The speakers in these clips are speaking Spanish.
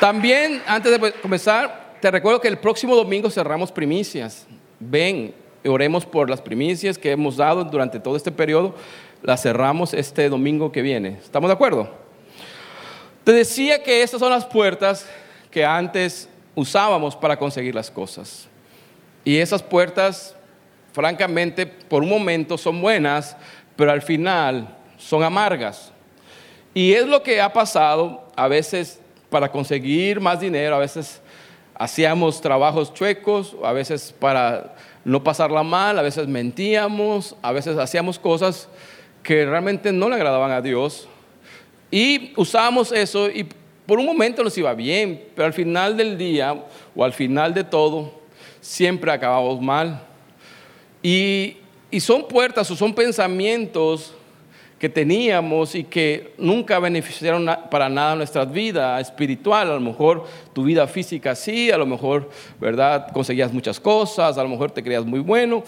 También, antes de comenzar, te recuerdo que el próximo domingo cerramos primicias. Ven, oremos por las primicias que hemos dado durante todo este periodo. Las cerramos este domingo que viene. ¿Estamos de acuerdo? Te decía que estas son las puertas que antes usábamos para conseguir las cosas. Y esas puertas, francamente, por un momento son buenas, pero al final son amargas. Y es lo que ha pasado a veces para conseguir más dinero, a veces hacíamos trabajos chuecos, a veces para no pasarla mal, a veces mentíamos, a veces hacíamos cosas que realmente no le agradaban a Dios. Y usábamos eso y por un momento nos iba bien, pero al final del día o al final de todo, siempre acabamos mal. Y, son puertas o son pensamientos que teníamos y que nunca beneficiaron para nada nuestra vida espiritual. A lo mejor tu vida física sí, a lo mejor, ¿verdad? Conseguías muchas cosas, a lo mejor te creías muy bueno,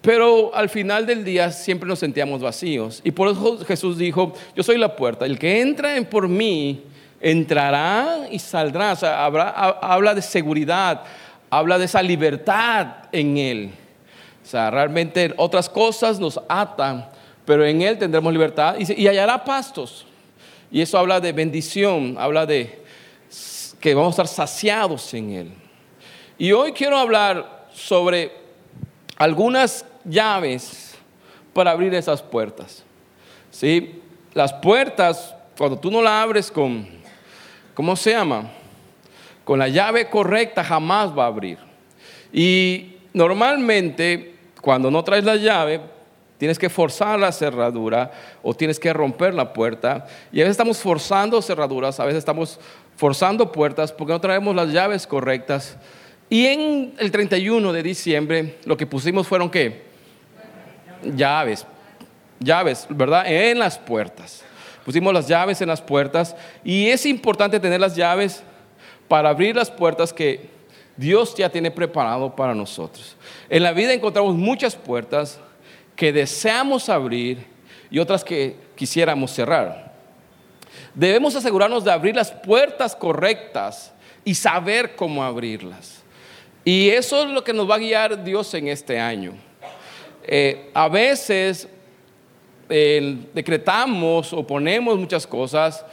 pero al final del día siempre nos sentíamos vacíos. Y por eso Jesús dijo, yo soy la puerta, el que entra en por mí entrará y saldrá. O sea, habla de seguridad, habla de esa libertad en Él. O sea, realmente otras cosas nos atan, pero en Él tendremos libertad y, hallará pastos. Y eso habla de bendición, habla de que vamos a estar saciados en Él. Y hoy quiero hablar sobre algunas llaves para abrir esas puertas. ¿Sí? Las puertas, cuando tú no las abres con ¿cómo se llama? Con la llave correcta jamás va a abrir. Y normalmente, cuando no traes la llave, tienes que forzar la cerradura o tienes que romper la puerta. Y a veces estamos forzando cerraduras, a veces estamos forzando puertas porque no traemos las llaves correctas. Y en el 31 de diciembre lo que pusimos fueron qué? Llaves. Llaves, ¿verdad? En las puertas pusimos las llaves en las puertas y es importante tener las llaves para abrir las puertas que Dios ya tiene preparado para nosotros. En la vida encontramos muchas puertas que deseamos abrir y otras que quisiéramos cerrar. Debemos asegurarnos de abrir las puertas correctas y saber cómo abrirlas. Y eso es lo que nos va a guiar Dios en este año. Eh, a veces decretamos o ponemos muchas cosas,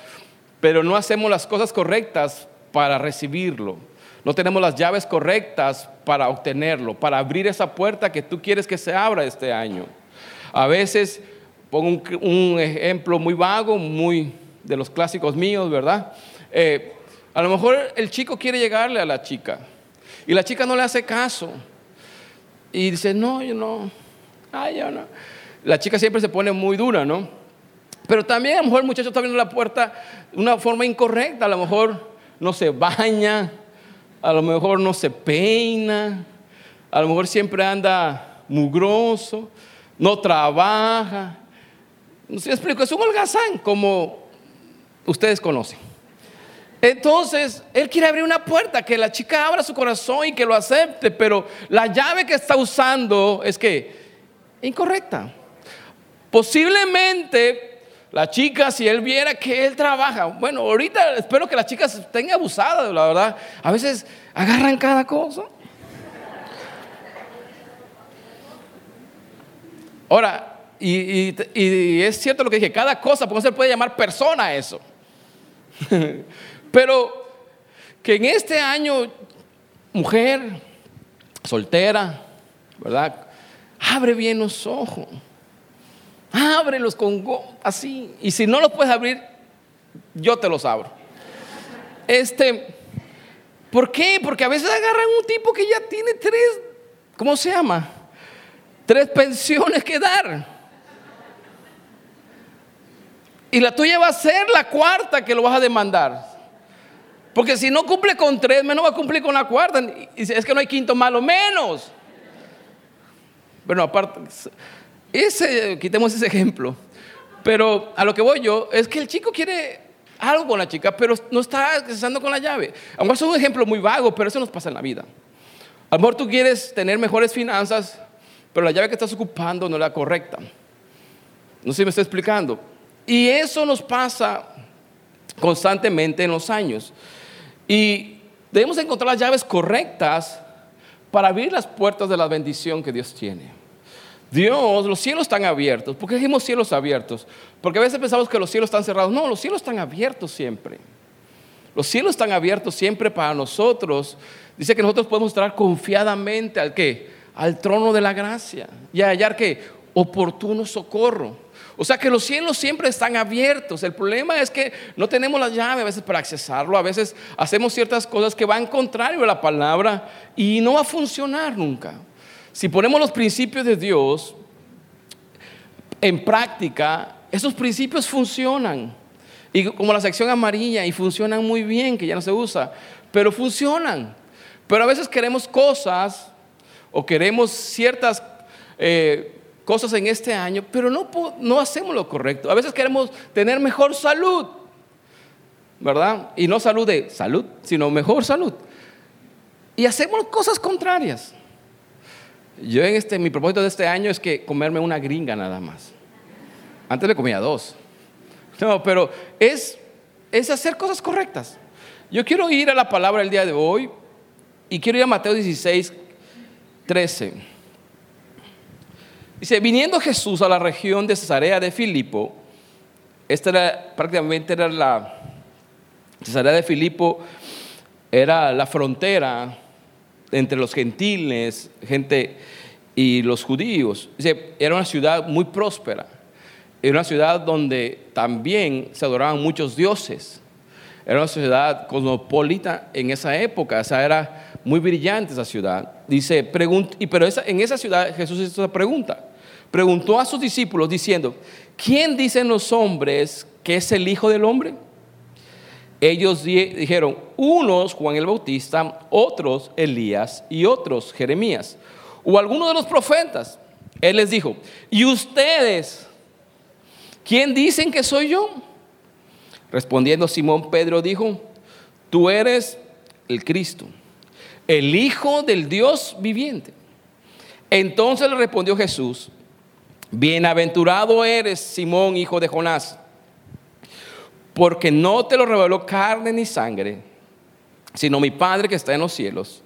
pero no hacemos las cosas correctas para recibirlo. No tenemos las llaves correctas para obtenerlo, para abrir esa puerta que tú quieres que se abra este año. A veces, pongo un, ejemplo muy vago, muy de los clásicos míos, ¿verdad? Eh, a lo mejor el chico quiere llegarle a la chica y la chica no le hace caso y dice, no, yo no, ay, yo no la chica siempre se pone muy dura, ¿no? Pero también a lo mejor el muchacho está abriendo la puerta de una forma incorrecta, a lo mejor no se baña, a lo mejor no se peina, a lo mejor siempre anda mugroso, no trabaja. No sé, explico, es un holgazán como ustedes conocen. Entonces, él quiere abrir una puerta, que la chica abra su corazón y que lo acepte, pero la llave que está usando es que incorrecta. Posiblemente la chica, si él viera que él trabaja, bueno, ahorita espero que las chicas estén abusadas, la verdad. A veces agarran cada cosa. Ahora, y, es cierto lo que dije, cada cosa, porque se puede llamar persona eso. Pero que en este año, mujer, soltera, ¿verdad? Abre bien los ojos. Ábrelos con así. Y si no los puedes abrir, yo te los abro. Este, ¿por qué? Porque a veces agarran un tipo que ya tiene tres, ¿cómo se llama? Tres pensiones que dar. Y la tuya va a ser la cuarta que lo vas a demandar. Porque si no cumple con tres, menos va a cumplir con la cuarta. Y es que no hay quinto malo, menos. Bueno, aparte, ese, quitemos ese ejemplo. Pero a lo que voy yo es que el chico quiere algo con la chica, pero no está accesando con la llave. A lo es un ejemplo muy vago, pero eso nos pasa en la vida. A lo mejor tú quieres tener mejores finanzas, pero la llave que estás ocupando no es la correcta. No sé si me estoy explicando. Y eso nos pasa constantemente en los años. Y debemos encontrar las llaves correctas para abrir las puertas de la bendición que Dios tiene. Dios, los cielos están abiertos. ¿Por qué dijimos cielos abiertos? Porque a veces pensamos que los cielos están cerrados. No, los cielos están abiertos siempre. Los cielos están abiertos siempre para nosotros. Dice que nosotros podemos entrar confiadamente al que al trono de la gracia y hallar que oportuno socorro. O sea que los cielos siempre están abiertos. El problema es que no tenemos la llave a veces para accesarlo. A veces hacemos ciertas cosas que van contrario a la palabra y no va a funcionar nunca. Si ponemos los principios de Dios en práctica, esos principios funcionan. Y como la sección amarilla, y funcionan muy bien, que ya no se usa, pero funcionan. Pero a veces queremos cosas o queremos ciertas eh, cosas en este año, pero no, no hacemos lo correcto. A veces queremos tener mejor salud, ¿verdad? Y no salud de salud, sino mejor salud. Y hacemos cosas contrarias. Yo en este, mi propósito de este año es que comerme una gringa nada más. Antes me comía dos. No, pero es, es hacer cosas correctas. Yo quiero ir a la palabra el día de hoy y quiero ir a Mateo 16, 13. Dice, viniendo Jesús a la región de Cesarea de Filipo, esta era prácticamente era la Cesarea de Filipo era la frontera entre los gentiles, gente y los judíos. Era una ciudad muy próspera. Era una ciudad donde también se adoraban muchos dioses. Era una ciudad cosmopolita en esa época. O sea, era muy brillante esa ciudad. Dice, pero en esa ciudad Jesús hizo esa pregunta. Preguntó a sus discípulos diciendo, ¿quién dicen los hombres que es el Hijo del Hombre? Ellos dijeron, unos Juan el Bautista, otros Elías y otros Jeremías, o alguno de los profetas. Él les dijo, ¿y ustedes? ¿Quién dicen que soy yo? Respondiendo Simón Pedro dijo, tú eres el Cristo, el Hijo del Dios viviente. Entonces le respondió Jesús, bienaventurado eres Simón, hijo de Jonás porque no te lo reveló carne ni sangre, sino mi Padre que está en los cielos.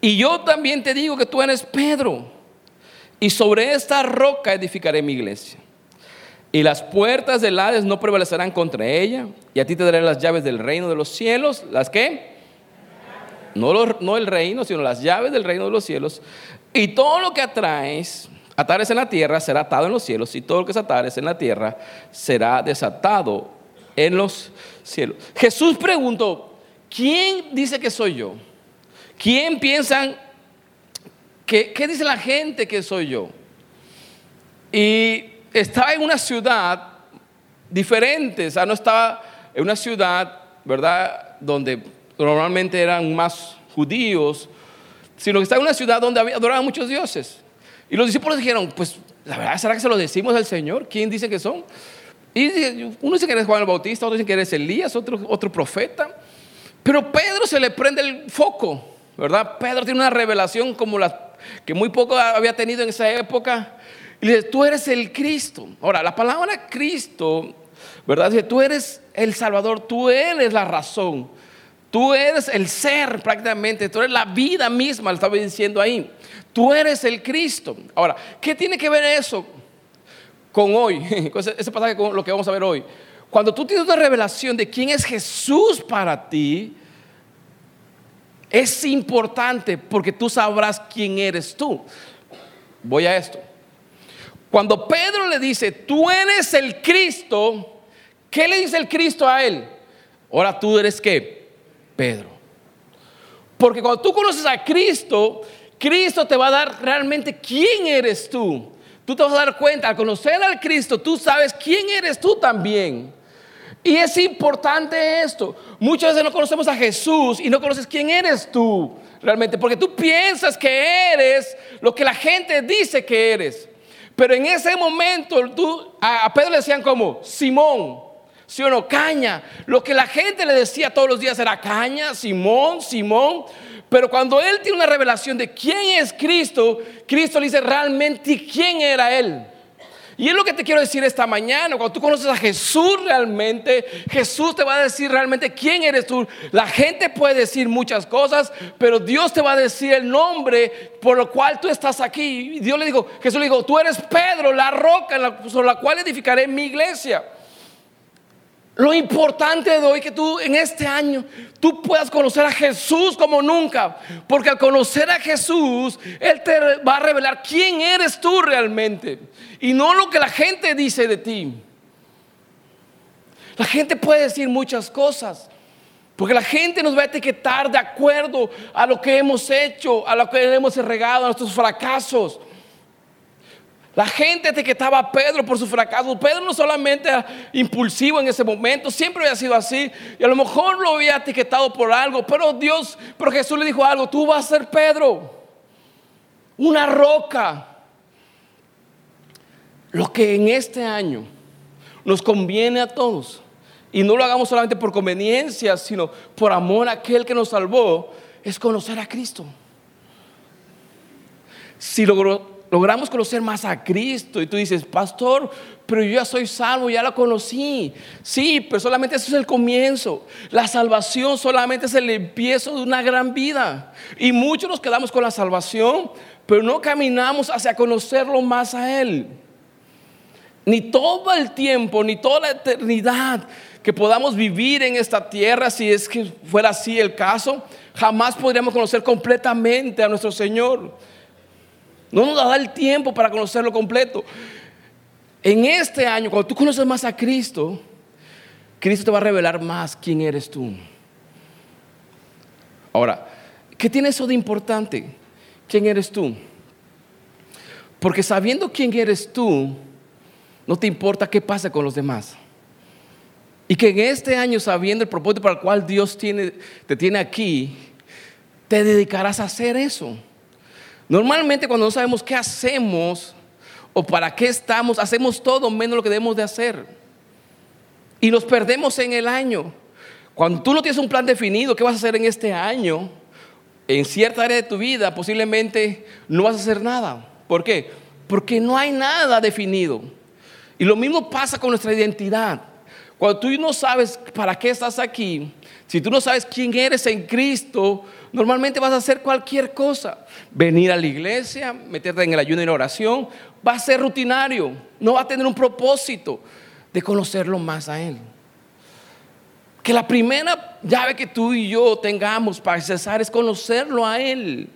Y yo también te digo que tú eres Pedro, y sobre esta roca edificaré mi iglesia. Y las puertas del Hades no prevalecerán contra ella, y a ti te daré las llaves del reino de los cielos, las que no, no el reino, sino las llaves del reino de los cielos. Y todo lo que atraes, atares en la tierra, será atado en los cielos, y todo lo que se atares en la tierra será desatado en los cielos. Jesús preguntó, ¿quién dice que soy yo? ¿Quién piensan que, qué dice la gente que soy yo? Y estaba en una ciudad diferente, o sea, no estaba en una ciudad, ¿verdad?, donde normalmente eran más judíos, sino que estaba en una ciudad donde adoraban muchos dioses. Y los discípulos dijeron, pues, la verdad, ¿será que se lo decimos al Señor? ¿Quién dice que son? Y uno dice que eres Juan el Bautista, otro dice que eres Elías, otro, otro profeta. Pero Pedro se le prende el foco, ¿verdad? Pedro tiene una revelación como la que muy poco había tenido en esa época. Y le dice, tú eres el Cristo. Ahora, la palabra Cristo, ¿verdad? Dice, tú eres el Salvador, tú eres la razón. Tú eres el ser prácticamente, tú eres la vida misma, le estaba diciendo ahí. Tú eres el Cristo. Ahora, ¿qué tiene que ver eso con hoy, ese pasaje con lo que vamos a ver hoy. Cuando tú tienes una revelación de quién es Jesús para ti, es importante porque tú sabrás quién eres tú. Voy a esto. Cuando Pedro le dice, tú eres el Cristo, ¿qué le dice el Cristo a él? Ahora tú eres qué? Pedro. Porque cuando tú conoces a Cristo, Cristo te va a dar realmente quién eres tú tú te vas a dar cuenta, al conocer al Cristo, tú sabes quién eres tú también. Y es importante esto. Muchas veces no conocemos a Jesús y no conoces quién eres tú realmente, porque tú piensas que eres lo que la gente dice que eres. Pero en ese momento tú, a Pedro le decían como Simón, ¿sí o no? Caña. Lo que la gente le decía todos los días era caña, Simón, Simón. Pero cuando él tiene una revelación de quién es Cristo, Cristo le dice realmente quién era él. Y es lo que te quiero decir esta mañana. Cuando tú conoces a Jesús realmente, Jesús te va a decir realmente quién eres tú. La gente puede decir muchas cosas, pero Dios te va a decir el nombre por el cual tú estás aquí. Y Dios le dijo, Jesús le dijo, tú eres Pedro, la roca sobre la cual edificaré mi iglesia. Lo importante de hoy que tú en este año tú puedas conocer a Jesús como nunca, porque al conocer a Jesús él te va a revelar quién eres tú realmente y no lo que la gente dice de ti. La gente puede decir muchas cosas, porque la gente nos va a etiquetar de acuerdo a lo que hemos hecho, a lo que hemos regado, a nuestros fracasos. La gente etiquetaba a Pedro por su fracaso. Pedro no solamente era impulsivo en ese momento, siempre había sido así. Y a lo mejor lo había etiquetado por algo, pero Dios, pero Jesús le dijo algo, tú vas a ser Pedro, una roca. Lo que en este año nos conviene a todos, y no lo hagamos solamente por conveniencia, sino por amor a aquel que nos salvó, es conocer a Cristo. Si logró logramos conocer más a Cristo y tú dices, pastor, pero yo ya soy salvo, ya lo conocí. Sí, pero solamente eso es el comienzo. La salvación solamente es el empiezo de una gran vida. Y muchos nos quedamos con la salvación, pero no caminamos hacia conocerlo más a Él. Ni todo el tiempo, ni toda la eternidad que podamos vivir en esta tierra, si es que fuera así el caso, jamás podríamos conocer completamente a nuestro Señor. No nos da el tiempo para conocerlo completo. En este año, cuando tú conoces más a Cristo, Cristo te va a revelar más quién eres tú. Ahora, ¿qué tiene eso de importante? ¿Quién eres tú? Porque sabiendo quién eres tú, no te importa qué pasa con los demás. Y que en este año, sabiendo el propósito para el cual Dios te tiene aquí, te dedicarás a hacer eso. Normalmente cuando no sabemos qué hacemos o para qué estamos, hacemos todo menos lo que debemos de hacer. Y nos perdemos en el año. Cuando tú no tienes un plan definido, ¿qué vas a hacer en este año? En cierta área de tu vida posiblemente no vas a hacer nada. ¿Por qué? Porque no hay nada definido. Y lo mismo pasa con nuestra identidad. Cuando tú no sabes para qué estás aquí, si tú no sabes quién eres en Cristo, normalmente vas a hacer cualquier cosa. Venir a la iglesia, meterte en el ayuno y la oración, va a ser rutinario, no va a tener un propósito de conocerlo más a Él. Que la primera llave que tú y yo tengamos para cesar es conocerlo a Él.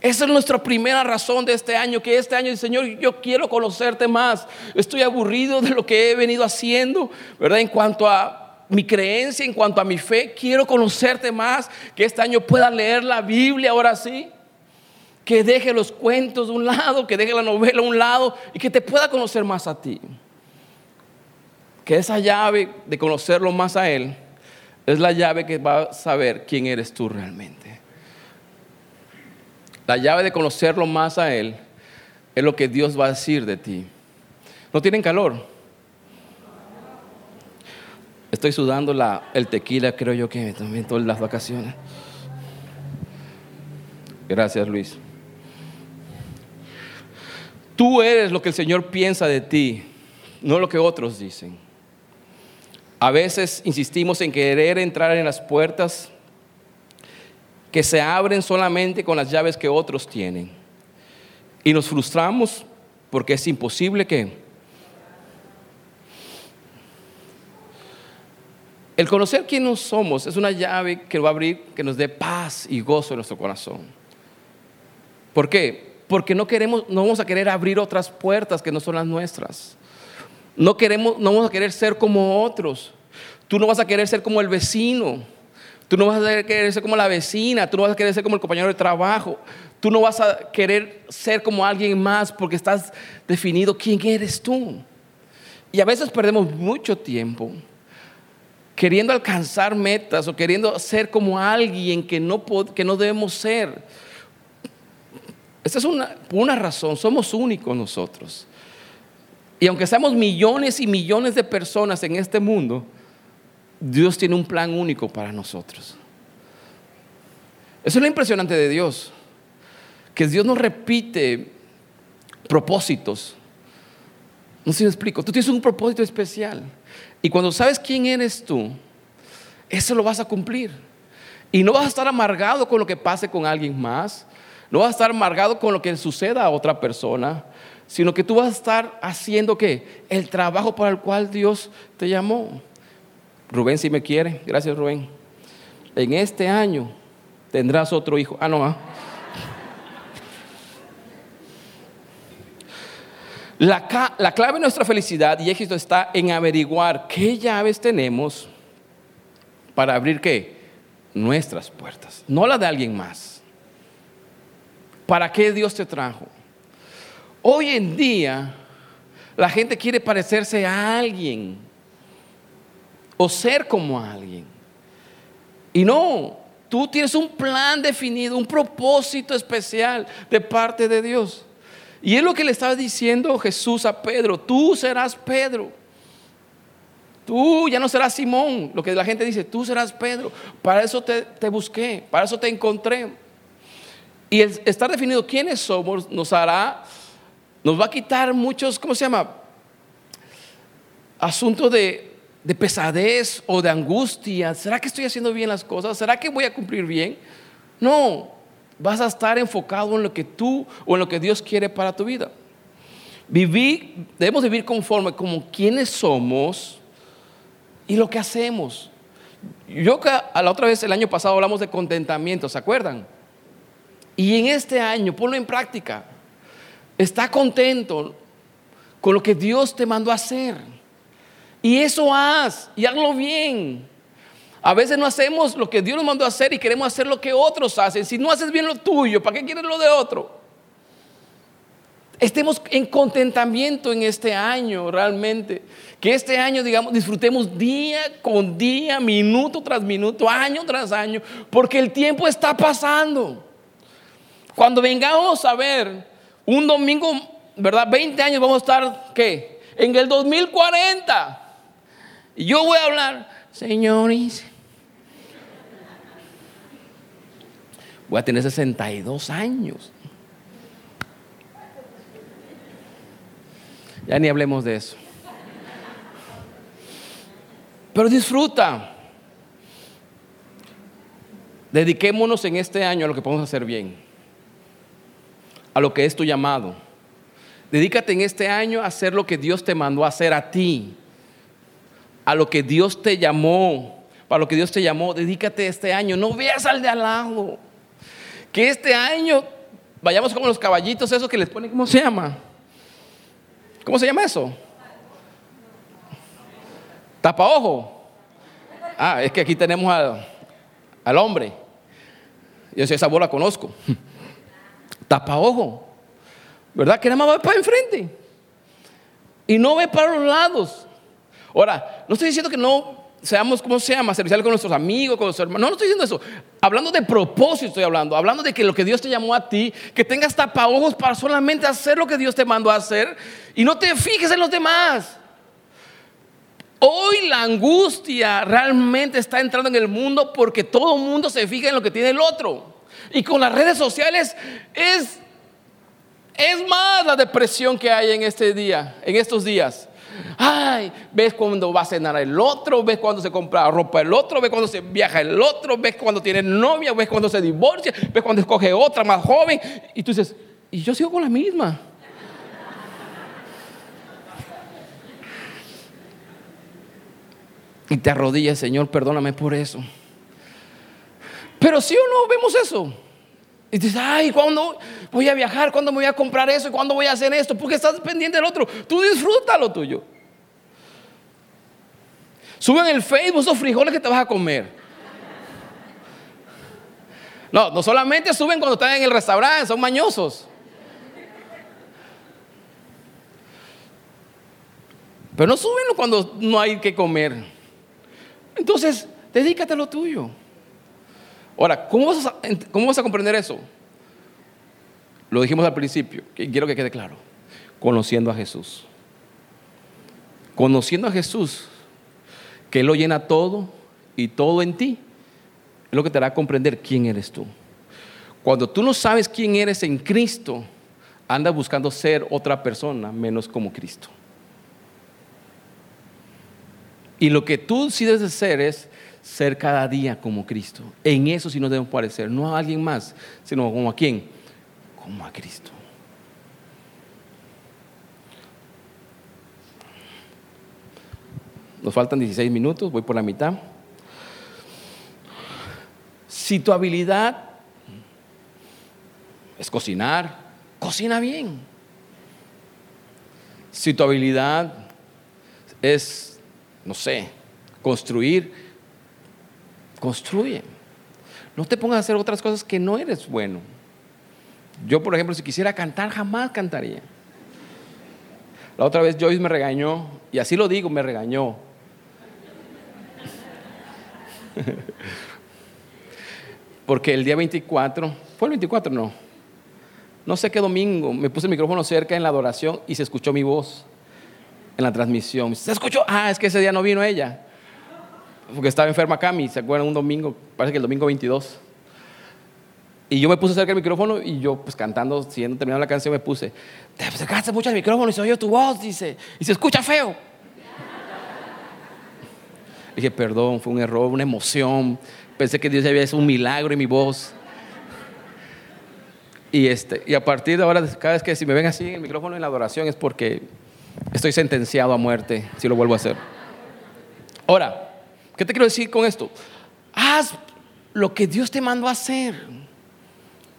Esa es nuestra primera razón de este año, que este año, Señor, yo quiero conocerte más. Estoy aburrido de lo que he venido haciendo, ¿verdad? En cuanto a mi creencia, en cuanto a mi fe. Quiero conocerte más, que este año pueda leer la Biblia ahora sí. Que deje los cuentos de un lado, que deje la novela a un lado y que te pueda conocer más a ti. Que esa llave de conocerlo más a Él es la llave que va a saber quién eres tú realmente. La llave de conocerlo más a Él es lo que Dios va a decir de ti. ¿No tienen calor? Estoy sudando la, el tequila, creo yo que también todas las vacaciones. Gracias, Luis. Tú eres lo que el Señor piensa de ti, no lo que otros dicen. A veces insistimos en querer entrar en las puertas que se abren solamente con las llaves que otros tienen. Y nos frustramos porque es imposible que El conocer quiénes somos es una llave que va a abrir, que nos dé paz y gozo en nuestro corazón. ¿Por qué? Porque no queremos, no vamos a querer abrir otras puertas que no son las nuestras. No queremos, no vamos a querer ser como otros. Tú no vas a querer ser como el vecino. Tú no vas a querer ser como la vecina. Tú no vas a querer ser como el compañero de trabajo. Tú no vas a querer ser como alguien más porque estás definido quién eres tú. Y a veces perdemos mucho tiempo queriendo alcanzar metas o queriendo ser como alguien que no, que no debemos ser. Esta es una, una razón, somos únicos nosotros. Y aunque seamos millones y millones de personas en este mundo, Dios tiene un plan único para nosotros. Eso es lo impresionante de Dios, que Dios nos repite propósitos No sé si me explico. Tú tienes un propósito especial. Y cuando sabes quién eres tú, eso lo vas a cumplir. Y no vas a estar amargado con lo que pase con alguien más. No vas a estar amargado con lo que suceda a otra persona. Sino que tú vas a estar haciendo qué? El trabajo para el cual Dios te llamó. Rubén, si me quiere. Gracias, Rubén. En este año tendrás otro hijo. Ah, no. Ah. La, clave de nuestra felicidad y éxito está en averiguar qué llaves tenemos para abrir qué? Nuestras puertas, no la de alguien más. ¿Para qué Dios te trajo? Hoy en día la gente quiere parecerse a alguien o ser como alguien. Y no, tú tienes un plan definido, un propósito especial de parte de Dios. Y es lo que le estaba diciendo Jesús a Pedro, tú serás Pedro. Tú ya no serás Simón, lo que la gente dice, tú serás Pedro. Para eso te, busqué, para eso te encontré. Y el estar definido quiénes somos nos hará, nos va a quitar muchos, ¿cómo se llama? Asuntos de, de pesadez o de angustia. ¿Será que estoy haciendo bien las cosas? ¿Será que voy a cumplir bien? No, vas a estar enfocado en lo que tú o en lo que Dios quiere para tu vida. Vivir, debemos vivir conforme como quienes somos y lo que hacemos. Yo a la otra vez el año pasado hablamos de contentamiento, ¿se acuerdan? Y en este año ponlo en práctica. Está contento con lo que Dios te mandó a hacer. Y eso haz, y hazlo bien. A veces no hacemos lo que Dios nos mandó a hacer y queremos hacer lo que otros hacen. Si no haces bien lo tuyo, ¿para qué quieres lo de otro? Estemos en contentamiento en este año realmente. Que este año, digamos, disfrutemos día con día, minuto tras minuto, año tras año, porque el tiempo está pasando. Cuando vengamos a ver un domingo, ¿verdad? 20 años vamos a estar, ¿qué? En el 2040. Y yo voy a hablar, señores, Voy a tener 62 años. Ya ni hablemos de eso. Pero disfruta. Dediquémonos en este año a lo que podemos hacer bien, a lo que es tu llamado. Dedícate en este año a hacer lo que Dios te mandó a hacer a ti, a lo que Dios te llamó, para lo que Dios te llamó. Dedícate este año. No veas al de al lado. Que este año vayamos como los caballitos, esos que les ponen, ¿cómo se llama? ¿Cómo se llama eso? Tapa ojo. Ah, es que aquí tenemos al, hombre. Yo sé, esa bola conozco. Tapa ojo. ¿Verdad? Que nada más va para enfrente. Y no ve para los lados. Ahora, no estoy diciendo que no seamos, ¿cómo se llama? Servicial con nuestros amigos, con nuestros hermanos. No, no estoy diciendo eso. Hablando de propósito estoy hablando. Hablando de que lo que Dios te llamó a ti, que tengas tapaojos para solamente hacer lo que Dios te mandó a hacer y no te fijes en los demás. Hoy la angustia realmente está entrando en el mundo porque todo el mundo se fija en lo que tiene el otro. Y con las redes sociales es, es más la depresión que hay en este día, en estos días. Ay, ves cuando va a cenar el otro, ves cuando se compra ropa el otro, ves cuando se viaja el otro, ves cuando tiene novia, ves cuando se divorcia, ves cuando escoge otra más joven. Y tú dices, y yo sigo con la misma. Y te arrodillas, Señor, perdóname por eso. Pero si o no vemos eso. Y dices, ay, ¿cuándo voy a viajar? ¿Cuándo me voy a comprar eso? ¿Y cuándo voy a hacer esto? Porque estás pendiente del otro. Tú disfruta lo tuyo. Suben el Facebook esos frijoles que te vas a comer. No, no solamente suben cuando están en el restaurante, son mañosos. Pero no suben cuando no hay que comer. Entonces, dedícate a lo tuyo. Ahora, ¿cómo vas, a, ¿cómo vas a comprender eso? Lo dijimos al principio, que quiero que quede claro. Conociendo a Jesús. Conociendo a Jesús, que Él lo llena todo y todo en ti, es lo que te hará comprender quién eres tú. Cuando tú no sabes quién eres en Cristo, andas buscando ser otra persona menos como Cristo. Y lo que tú debes de ser es ser cada día como Cristo. En eso sí nos debemos parecer, no a alguien más, sino como a quién, como a Cristo. Nos faltan 16 minutos, voy por la mitad. Si tu habilidad es cocinar, cocina bien. Si tu habilidad es, no sé, construir, construye. No te pongas a hacer otras cosas que no eres bueno. Yo, por ejemplo, si quisiera cantar, jamás cantaría. La otra vez Joyce me regañó, y así lo digo, me regañó. Porque el día 24, ¿fue el 24? No. No sé qué domingo, me puse el micrófono cerca en la adoración y se escuchó mi voz en la transmisión. ¿Se escuchó? Ah, es que ese día no vino ella. Porque estaba enferma Cami, ¿se acuerdan? Un domingo, parece que el domingo 22. Y yo me puse cerca del micrófono y yo, pues cantando, siendo terminando la canción, me puse, te acercaste mucho al micrófono y se oyó tu voz, dice, y se escucha feo. Dije, perdón, fue un error, una emoción. Pensé que Dios había hecho un milagro en mi voz. Y, este, y a partir de ahora, cada vez que si me ven así en el micrófono en la adoración es porque estoy sentenciado a muerte si lo vuelvo a hacer. Ahora, ¿qué te quiero decir con esto? Haz lo que Dios te mandó a hacer.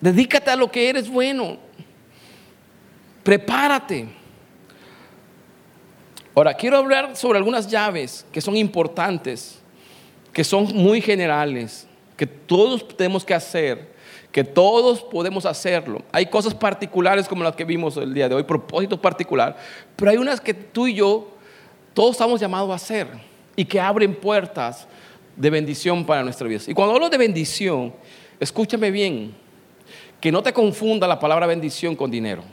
Dedícate a lo que eres bueno. Prepárate. Ahora, quiero hablar sobre algunas llaves que son importantes, que son muy generales, que todos tenemos que hacer, que todos podemos hacerlo. Hay cosas particulares como las que vimos el día de hoy, propósito particular, pero hay unas que tú y yo, todos estamos llamados a hacer y que abren puertas de bendición para nuestra vida. Y cuando hablo de bendición, escúchame bien, que no te confunda la palabra bendición con dinero.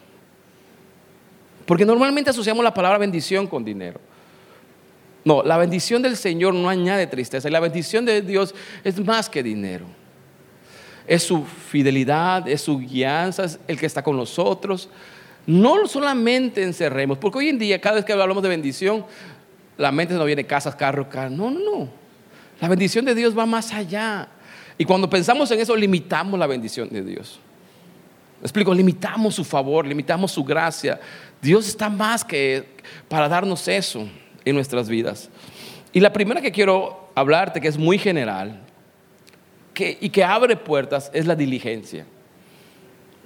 Porque normalmente asociamos la palabra bendición con dinero. No, la bendición del Señor no añade tristeza. Y la bendición de Dios es más que dinero. Es su fidelidad, es su guianza, es el que está con nosotros. No solamente encerremos, porque hoy en día cada vez que hablamos de bendición, la mente no viene casas, carros, carros. No, no, no. La bendición de Dios va más allá. Y cuando pensamos en eso, limitamos la bendición de Dios. explico, limitamos su favor, limitamos su gracia, Dios está más que para darnos eso en nuestras vidas. Y la primera que quiero hablarte, que es muy general y que abre puertas, es la diligencia.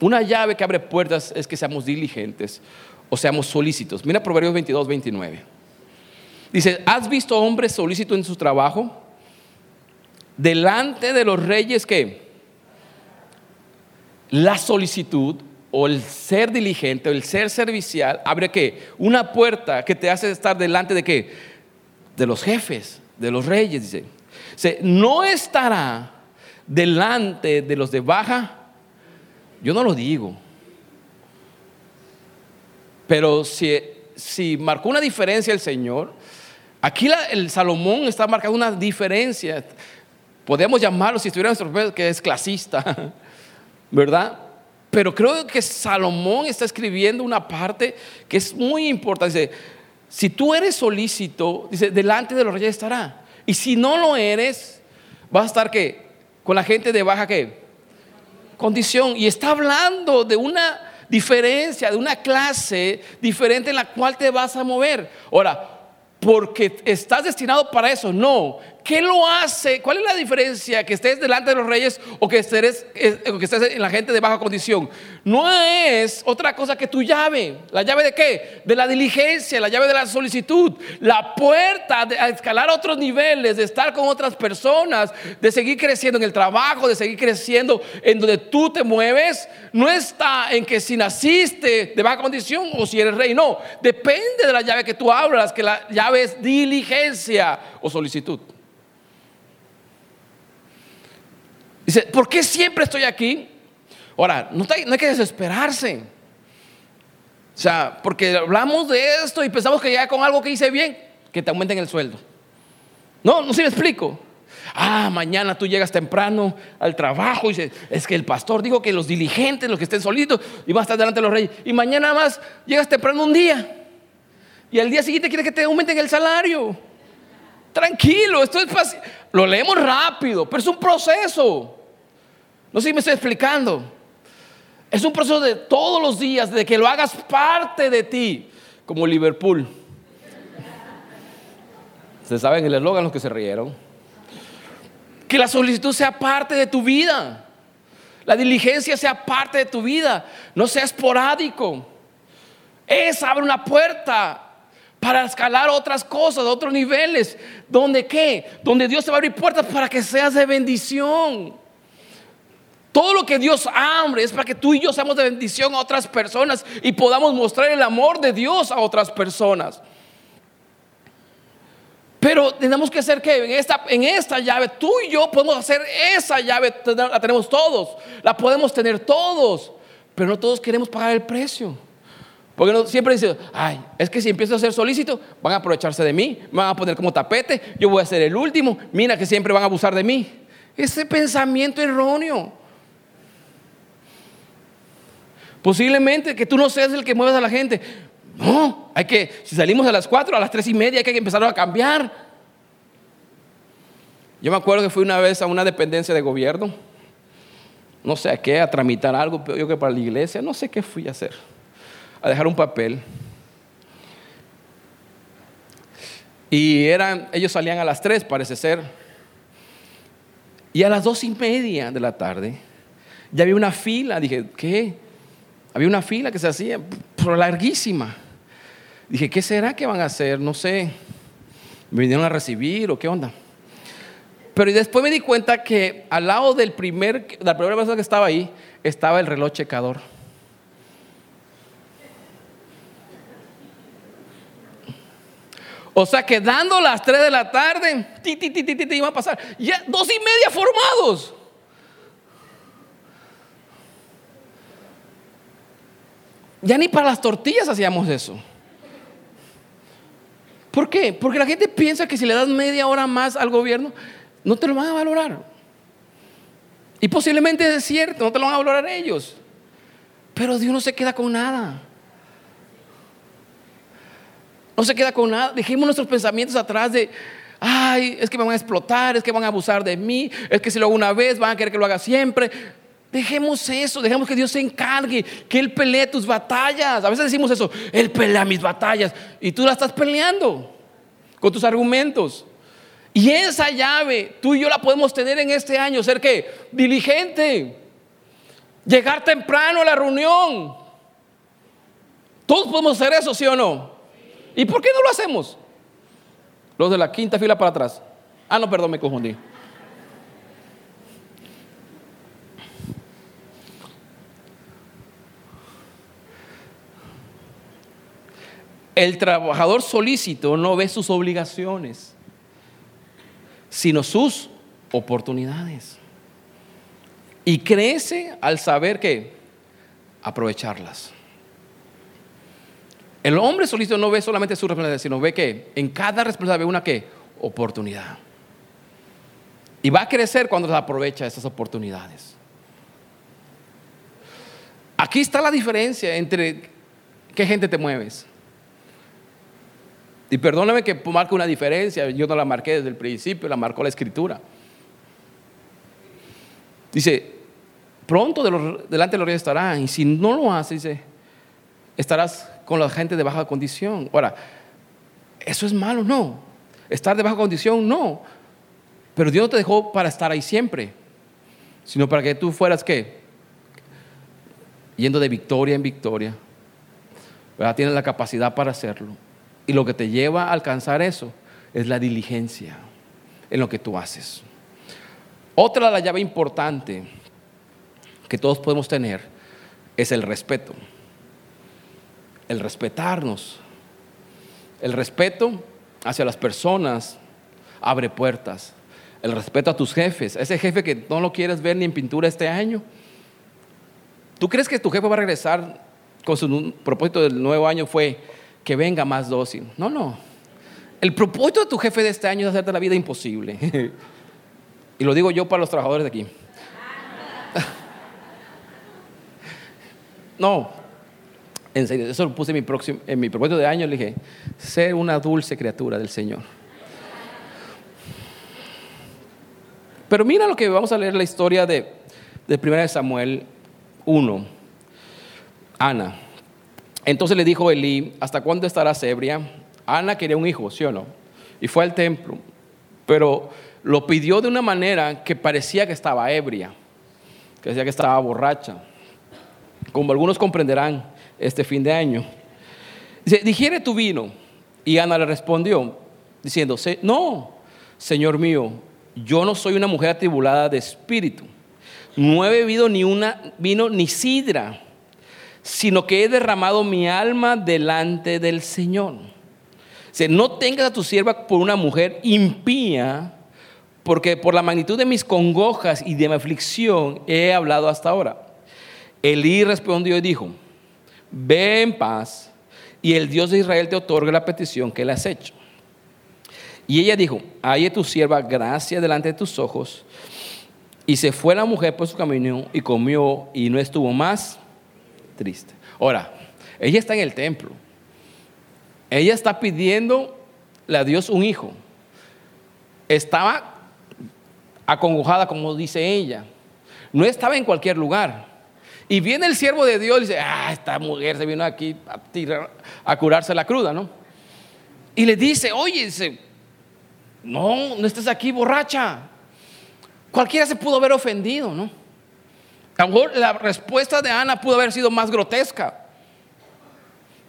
Una llave que abre puertas es que seamos diligentes o seamos solícitos. Mira Proverbios 22, 29. Dice, ¿has visto hombres solícitos en su trabajo? Delante de los reyes que la solicitud o el ser diligente o el ser servicial abre qué? Una puerta que te hace estar delante de qué? De los jefes, de los reyes, dice. dice no estará delante de los de baja. Yo no lo digo. Pero si, si marcó una diferencia el Señor, aquí el Salomón está marcando una diferencia. Podemos llamarlo, si estuviera nuestro que es clasista, ¿verdad? Pero creo que Salomón está escribiendo una parte que es muy importante. Dice, si tú eres solícito, dice, delante de los reyes estará. Y si no lo eres, vas a estar qué? Con la gente de baja qué? Condición. Y está hablando de una diferencia, de una clase diferente en la cual te vas a mover. Ahora, porque estás destinado para eso, no. ¿Qué lo hace? ¿Cuál es la diferencia que estés delante de los reyes o que estés, eh, que estés en la gente de baja condición? No es otra cosa que tu llave. ¿La llave de qué? De la diligencia, la llave de la solicitud, la puerta de, a escalar otros niveles, de estar con otras personas, de seguir creciendo en el trabajo, de seguir creciendo en donde tú te mueves. No está en que si naciste de baja condición o si eres rey, no. Depende de la llave que tú hablas, que la llave es diligencia o solicitud. Dice, ¿por qué siempre estoy aquí? Ahora, no, hay que desesperarse. O sea, porque hablamos de esto y pensamos que ya con algo que hice bien, que te aumenten el sueldo. No, no sé me explico. Ah, mañana tú llegas temprano al trabajo y es que el pastor dijo que los diligentes, los que estén solitos, iban a estar delante de los reyes. Y mañana más llegas temprano un día. Y al día siguiente quieres que te aumenten el salario. Tranquilo, esto es fácil. Lo leemos rápido, pero es un proceso. No sé si me estoy explicando. Es un proceso de todos los días, de que lo hagas parte de ti, como Liverpool. Se saben el eslogan los que se rieron. Que la solicitud sea parte de tu vida. La diligencia sea parte de tu vida. No sea esporádico. Es abre una puerta para escalar otras cosas, otros niveles. ¿Donde qué? Donde Dios te va a abrir puertas para que seas de bendición. Todo lo que Dios abre es para que tú y yo seamos de bendición a otras personas y podamos mostrar el amor de Dios a otras personas. Pero tenemos que hacer que en esta, en esta llave, tú y yo podemos hacer esa llave, la tenemos todos, la podemos tener todos, pero no todos queremos pagar el precio. Porque no, siempre dicen, ay, es que si empiezo a ser solícito, van a aprovecharse de mí, me van a poner como tapete, yo voy a ser el último, mira que siempre van a abusar de mí. Ese pensamiento erróneo. Posiblemente que tú no seas el que muevas a la gente. No, hay que, si salimos a las 4, a las 3 y media, hay que empezar a cambiar. Yo me acuerdo que fui una vez a una dependencia de gobierno, no sé a qué, a tramitar algo, yo que para la iglesia, no sé qué fui a hacer a dejar un papel. Y eran, ellos salían a las tres, parece ser. Y a las dos y media de la tarde ya había una fila. Dije, ¿qué? Había una fila que se hacía, pero larguísima. Dije, ¿qué será que van a hacer? No sé. ¿Me vinieron a recibir o qué onda? Pero después me di cuenta que al lado del primer, la primera persona que estaba ahí, estaba el reloj checador. O sea que dando las 3 de la tarde, ti, ti, ti, ti, iba a pasar. Ya dos y media formados. Ya ni para las tortillas hacíamos eso. ¿Por qué? Porque la gente piensa que si le das media hora más al gobierno, no te lo van a valorar. Y posiblemente es cierto, no te lo van a valorar ellos. Pero Dios no se queda con nada. No se queda con nada. Dejemos nuestros pensamientos atrás de, ay, es que me van a explotar, es que van a abusar de mí, es que si lo hago una vez van a querer que lo haga siempre. Dejemos eso, dejemos que Dios se encargue, que Él pelee tus batallas. A veces decimos eso, Él pelea mis batallas y tú la estás peleando con tus argumentos. Y esa llave, tú y yo la podemos tener en este año, ser que diligente, llegar temprano a la reunión. Todos podemos hacer eso, ¿sí o no? ¿Y por qué no lo hacemos? Los de la quinta fila para atrás. Ah, no, perdón, me confundí. El trabajador solícito no ve sus obligaciones, sino sus oportunidades. Y crece al saber que aprovecharlas. El hombre solícito no ve solamente su responsabilidad, sino ve que en cada responsabilidad ve una oportunidad. Y va a crecer cuando se aprovecha esas oportunidades. Aquí está la diferencia entre qué gente te mueves. Y perdóname que marque una diferencia, yo no la marqué desde el principio, la marcó la escritura. Dice, pronto delante de los reyes estarán, y si no lo hace, dice, estarás con la gente de baja condición. Ahora, ¿eso es malo? No. ¿Estar de baja condición? No. Pero Dios no te dejó para estar ahí siempre, sino para que tú fueras qué? Yendo de victoria en victoria. Tienes la capacidad para hacerlo. Y lo que te lleva a alcanzar eso es la diligencia en lo que tú haces. Otra la llave importante que todos podemos tener es el respeto el respetarnos. El respeto hacia las personas abre puertas. El respeto a tus jefes. Ese jefe que no lo quieres ver ni en pintura este año. ¿Tú crees que tu jefe va a regresar con su propósito del nuevo año fue que venga más dócil? No, no. El propósito de tu jefe de este año es hacerte la vida imposible. y lo digo yo para los trabajadores de aquí. no, en eso lo puse en mi, próximo, en mi propósito de año. Le dije, ser una dulce criatura del Señor. Pero mira lo que vamos a leer la historia de, de 1 Samuel 1. Ana. Entonces le dijo Elí, ¿hasta cuándo estarás ebria? Ana quería un hijo, ¿sí o no? Y fue al templo, pero lo pidió de una manera que parecía que estaba ebria, que decía que estaba borracha, como algunos comprenderán este fin de año. Dice, digiere tu vino. Y Ana le respondió, diciendo, no, Señor mío, yo no soy una mujer atribulada de espíritu. No he bebido ni una vino ni sidra, sino que he derramado mi alma delante del Señor. Dice, no tengas a tu sierva por una mujer impía, porque por la magnitud de mis congojas y de mi aflicción he hablado hasta ahora. Elí respondió y dijo, ve en paz y el Dios de Israel te otorgue la petición que le has hecho. Y ella dijo, hay tu sierva gracia delante de tus ojos. Y se fue la mujer por su camino y comió y no estuvo más triste. Ahora, ella está en el templo. Ella está pidiendo a Dios un hijo. Estaba acongojada, como dice ella. No estaba en cualquier lugar. Y viene el siervo de Dios y dice, ah, esta mujer se vino aquí a, tirar, a curarse la cruda, ¿no? Y le dice, oye, no, no estés aquí borracha. Cualquiera se pudo haber ofendido, ¿no? A lo mejor la respuesta de Ana pudo haber sido más grotesca,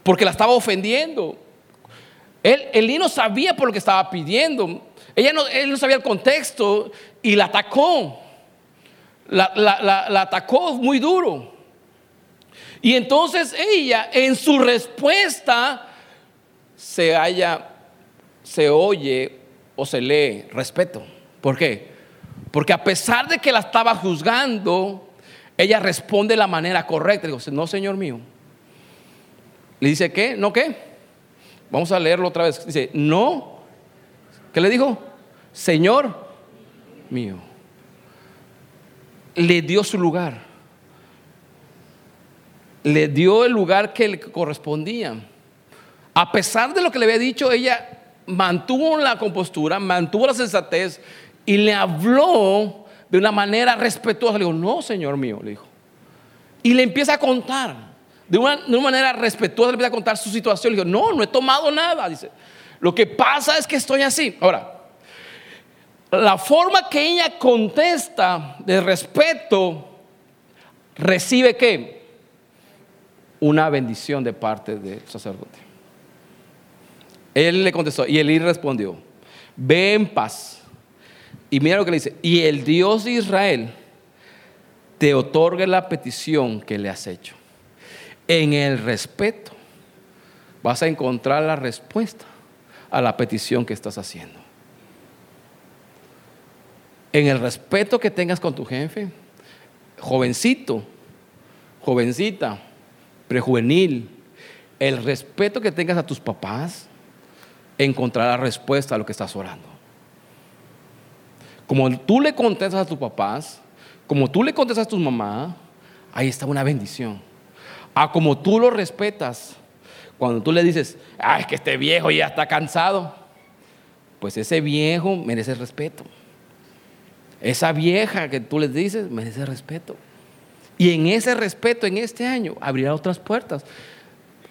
porque la estaba ofendiendo. Él, él no sabía por lo que estaba pidiendo. Ella no, él no sabía el contexto y la atacó. La, la, atacó muy duro. Y entonces ella, en su respuesta, se halla, se oye o se lee respeto. ¿Por qué? Porque a pesar de que la estaba juzgando, ella responde de la manera correcta. Digo, no, Señor mío. Le dice, ¿qué? ¿No qué? Vamos a leerlo otra vez. Dice, no. ¿Qué le dijo? Señor mío. Le dio su lugar. Le dio el lugar que le correspondía. A pesar de lo que le había dicho, ella mantuvo la compostura, mantuvo la sensatez y le habló de una manera respetuosa. Le dijo, no, Señor mío, le dijo. Y le empieza a contar. De una, de una manera respetuosa le empieza a contar su situación. Le dijo, no, no he tomado nada. Dice, lo que pasa es que estoy así. Ahora, la forma que ella contesta de respeto recibe qué? Una bendición de parte del sacerdote. Él le contestó y Elí respondió, ve en paz. Y mira lo que le dice, y el Dios de Israel te otorgue la petición que le has hecho. En el respeto vas a encontrar la respuesta a la petición que estás haciendo. En el respeto que tengas con tu jefe, jovencito, jovencita, prejuvenil, el respeto que tengas a tus papás, encontrarás respuesta a lo que estás orando. Como tú le contestas a tus papás, como tú le contestas a tu mamá, ahí está una bendición. A como tú lo respetas, cuando tú le dices, ah, es que este viejo ya está cansado, pues ese viejo merece respeto. Esa vieja que tú le dices merece respeto. Y en ese respeto, en este año, abrirá otras puertas.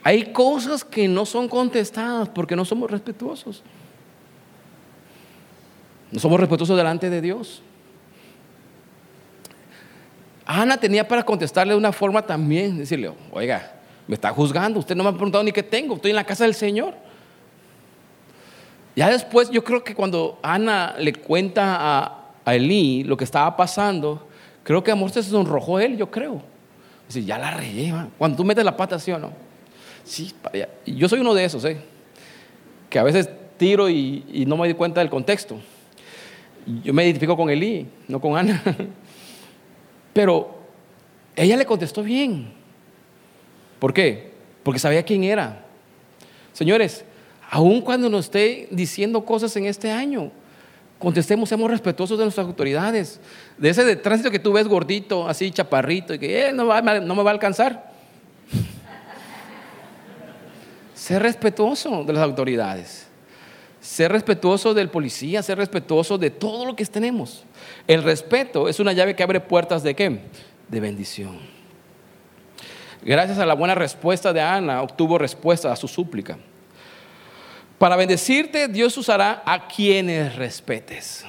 Hay cosas que no son contestadas porque no somos respetuosos. No somos respetuosos delante de Dios. Ana tenía para contestarle de una forma también, decirle, oiga, me está juzgando, usted no me ha preguntado ni qué tengo, estoy en la casa del Señor. Ya después yo creo que cuando Ana le cuenta a, a Elí lo que estaba pasando, creo que amor se sonrojó él, yo creo. Dice, ya la relleva. Cuando tú metes la pata, ¿sí o no? Sí, yo soy uno de esos, ¿eh? que a veces tiro y, no me doy cuenta del contexto. Yo me identifico con Elí, no con Ana. Pero ella le contestó bien. ¿Por qué? Porque sabía quién era. Señores, aun cuando nos esté diciendo cosas en este año, contestemos, seamos respetuosos de nuestras autoridades. De ese de tránsito que tú ves gordito, así chaparrito, y que eh, no, no me va a alcanzar. Ser respetuoso de las autoridades. ser respetuoso del policía, ser respetuoso de todo lo que tenemos. El respeto es una llave que abre puertas de qué? De bendición. Gracias a la buena respuesta de Ana, obtuvo respuesta a su súplica. Para bendecirte, Dios usará a quienes respetes.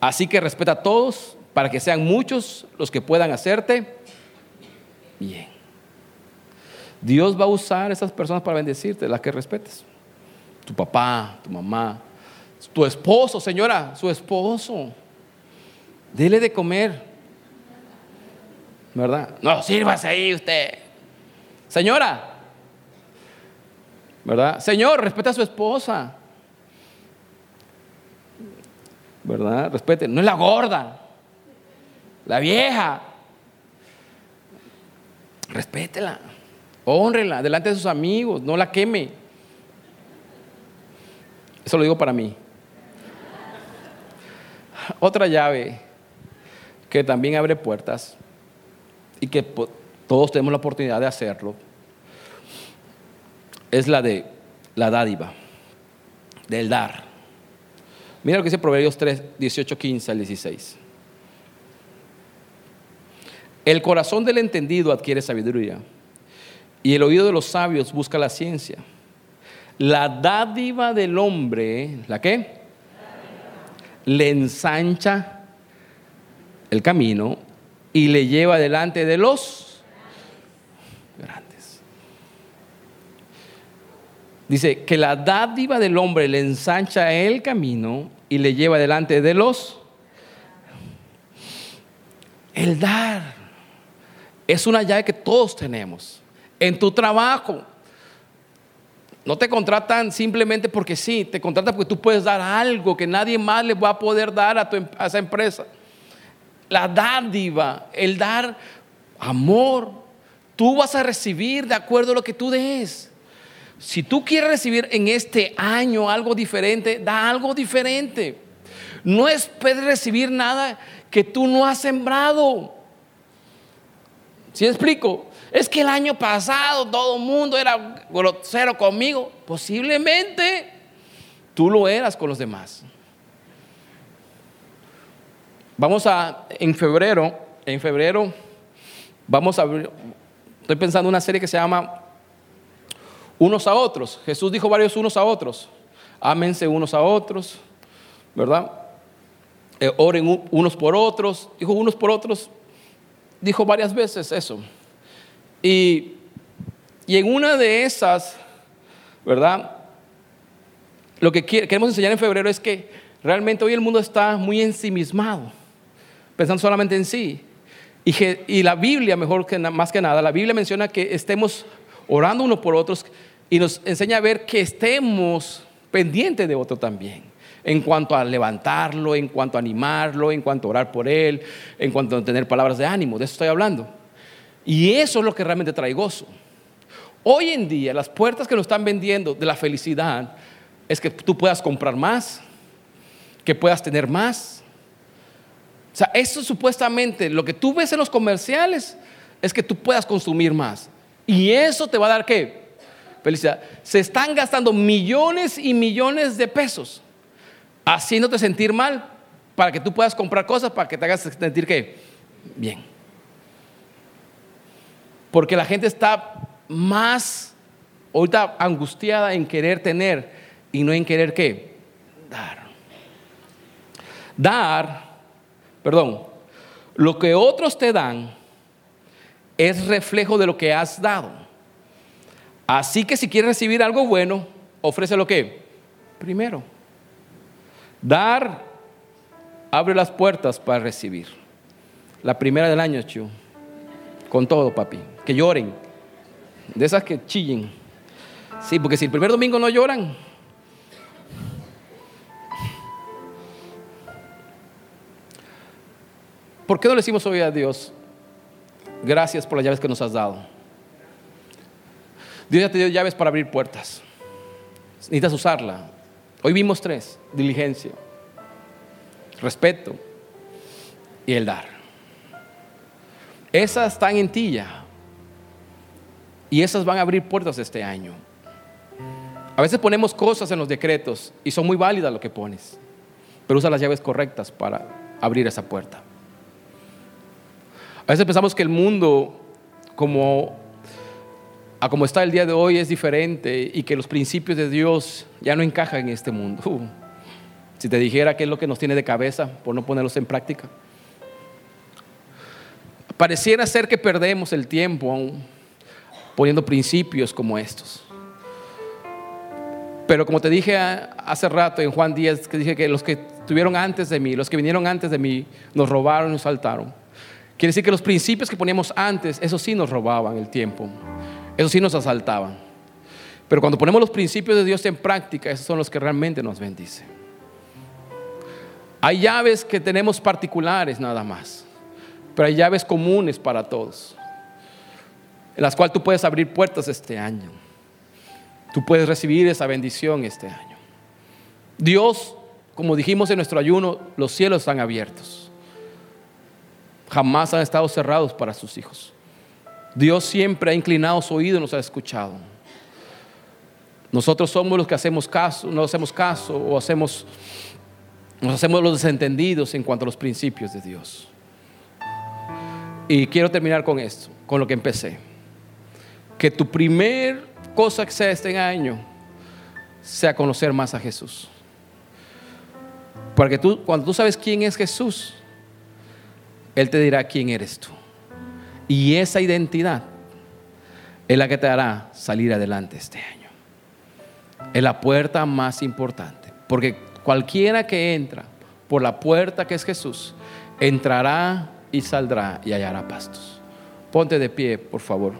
Así que respeta a todos para que sean muchos los que puedan hacerte bien. Dios va a usar a esas personas para bendecirte, las que respetes. Tu papá, tu mamá, tu esposo, señora, su esposo. Dele de comer. ¿Verdad? No, sírvase ahí usted. Señora. ¿Verdad? Señor, respeta a su esposa. ¿Verdad? Respete. No es la gorda. La vieja. Respétela. Honrela delante de sus amigos. No la queme. Eso lo digo para mí. Otra llave que también abre puertas y que todos tenemos la oportunidad de hacerlo es la de la dádiva, del dar. Mira lo que dice Proverbios 3, 18, 15 al 16. El corazón del entendido adquiere sabiduría y el oído de los sabios busca la ciencia. La dádiva del hombre, ¿la qué? Le ensancha el camino y le lleva delante de los Dice que la dádiva del hombre le ensancha el camino y le lleva delante de los... El dar es una llave que todos tenemos. En tu trabajo, no te contratan simplemente porque sí, te contratan porque tú puedes dar algo que nadie más le va a poder dar a, tu, em, a esa empresa. La dádiva, el dar amor, tú vas a recibir de acuerdo a lo que tú des. Si tú quieres recibir en este año algo diferente, da algo diferente. No esperes recibir nada que tú no has sembrado. ¿Sí explico? Es que el año pasado todo el mundo era grosero conmigo. Posiblemente tú lo eras con los demás. Vamos a, en febrero, en febrero, vamos a estoy pensando en una serie que se llama Unos a Otros. Jesús dijo varios unos a otros. Ámense unos a otros, ¿verdad? Eh, oren unos por otros. Dijo unos por otros. Dijo varias veces eso. Y, en una de esas, ¿verdad? Lo que queremos enseñar en febrero es que realmente hoy el mundo está muy ensimismado, pensando solamente en sí. Y, y la Biblia, mejor que más que nada, la Biblia menciona que estemos orando unos por otros y nos enseña a ver que estemos pendientes de otro también. En cuanto a levantarlo, en cuanto a animarlo, en cuanto a orar por él, en cuanto a tener palabras de ánimo, de eso estoy hablando. Y eso es lo que realmente trae gozo. Hoy en día las puertas que nos están vendiendo de la felicidad es que tú puedas comprar más, que puedas tener más. O sea, eso supuestamente, lo que tú ves en los comerciales es que tú puedas consumir más. Y eso te va a dar qué? Felicidad. Se están gastando millones y millones de pesos haciéndote sentir mal para que tú puedas comprar cosas para que te hagas sentir qué? Bien. Porque la gente está más ahorita angustiada en querer tener y no en querer qué? Dar. Dar, perdón, lo que otros te dan es reflejo de lo que has dado. Así que si quieres recibir algo bueno, ofrece lo que primero. Dar abre las puertas para recibir. La primera del año, Chu. Con todo, papi que lloren, de esas que chillen. Sí, porque si el primer domingo no lloran, ¿por qué no le decimos hoy a Dios, gracias por las llaves que nos has dado? Dios ya te dio llaves para abrir puertas. Necesitas usarla. Hoy vimos tres, diligencia, respeto y el dar. Esas están en ti ya. Y esas van a abrir puertas este año. A veces ponemos cosas en los decretos y son muy válidas lo que pones, pero usa las llaves correctas para abrir esa puerta. A veces pensamos que el mundo, como, a como está el día de hoy, es diferente y que los principios de Dios ya no encajan en este mundo. Uh, si te dijera qué es lo que nos tiene de cabeza por no ponerlos en práctica. Pareciera ser que perdemos el tiempo poniendo principios como estos. Pero como te dije hace rato en Juan 10, que dije que los que estuvieron antes de mí, los que vinieron antes de mí, nos robaron y nos saltaron. Quiere decir que los principios que poníamos antes, eso sí nos robaban el tiempo, eso sí nos asaltaban. Pero cuando ponemos los principios de Dios en práctica, esos son los que realmente nos bendicen. Hay llaves que tenemos particulares nada más, pero hay llaves comunes para todos, en las cuales tú puedes abrir puertas este año. Tú puedes recibir esa bendición este año. Dios, como dijimos en nuestro ayuno, los cielos están abiertos. Jamás han estado cerrados para sus hijos. Dios siempre ha inclinado su oído y nos ha escuchado. Nosotros somos los que hacemos caso, no hacemos caso o hacemos, nos hacemos los desentendidos en cuanto a los principios de Dios. Y quiero terminar con esto, con lo que empecé. Que tu primer cosa que sea este año sea conocer más a Jesús. Porque tú, cuando tú sabes quién es Jesús, Él te dirá quién eres tú. Y esa identidad es la que te hará salir adelante este año. Es la puerta más importante. Porque cualquiera que entra por la puerta que es Jesús, entrará y saldrá y hallará pastos. Ponte de pie, por favor.